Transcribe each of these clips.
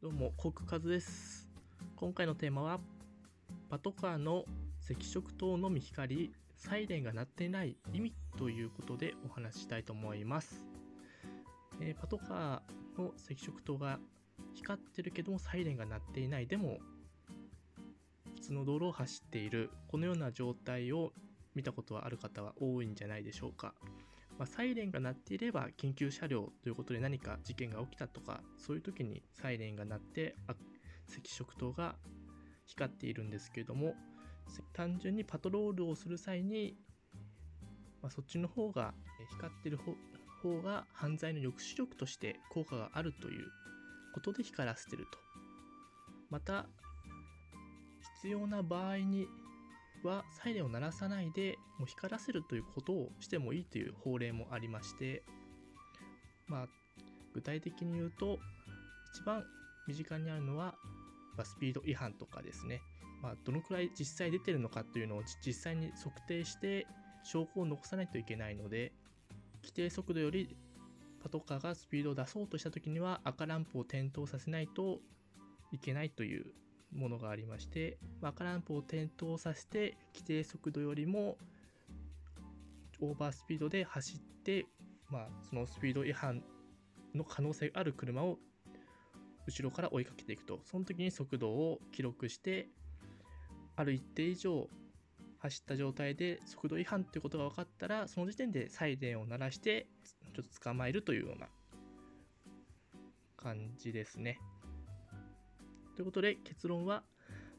どうも、コクカズです。今回のテーマは、パトカーの赤色灯のみ光り、サイレンが鳴っていない意味ということでお話ししたいと思います。えーパトカーの赤色灯が光ってるけどもサイレンが鳴っていない。でも、普通の道路を走っている、このような状態を見たことはある方は多いんじゃないでしょうか。まあ、サイレンが鳴っていれば緊急車両ということで何か事件が起きたとかそういう時にサイレンが鳴ってあ赤色灯が光っているんですけれども単純にパトロールをする際に、まあ、そっちの方が光ってる方方が犯罪の抑止力として効果があるということで光らせてると。また必要な場合にはサイレンを鳴らさないでもう光らせるということをしてもいいという法令もありましてまあ具体的に言うと一番身近にあるのは、まあスピード違反とかですね、まあ、どのくらい実際出てるのかというのを実際に測定して証拠を残さないといけないので規定速度よりパトカーがスピードを出そうとした時には赤ランプを点灯させないといけないというものがありまして、ま赤ランプを点灯させて規定速度よりもオーバースピードで走って、まあ、そのスピード違反の可能性がある車を後ろから追いかけていくとその時に速度を記録してある一定以上走った状態で速度違反ということが分かったらその時点でサイレンを鳴らしてちょっと捕まえるというような感じですね。ということで結論は、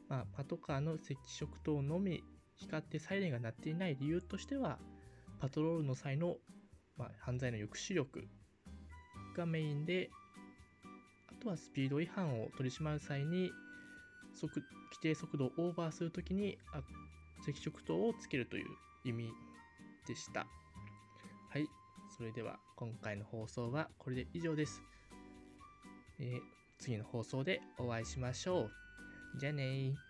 まあ、パトカーの赤色灯のみ光ってサイレンが鳴っていない理由としてはパトロールの際の、まあ、犯罪の抑止力がメインであとはスピード違反を取り締まる際に速規定速度をオーバーするときに赤色灯をつけるという意味でした。はい。それでは今回の放送はこれで以上です、えー次の放送でお会いしましょう。じゃあねー。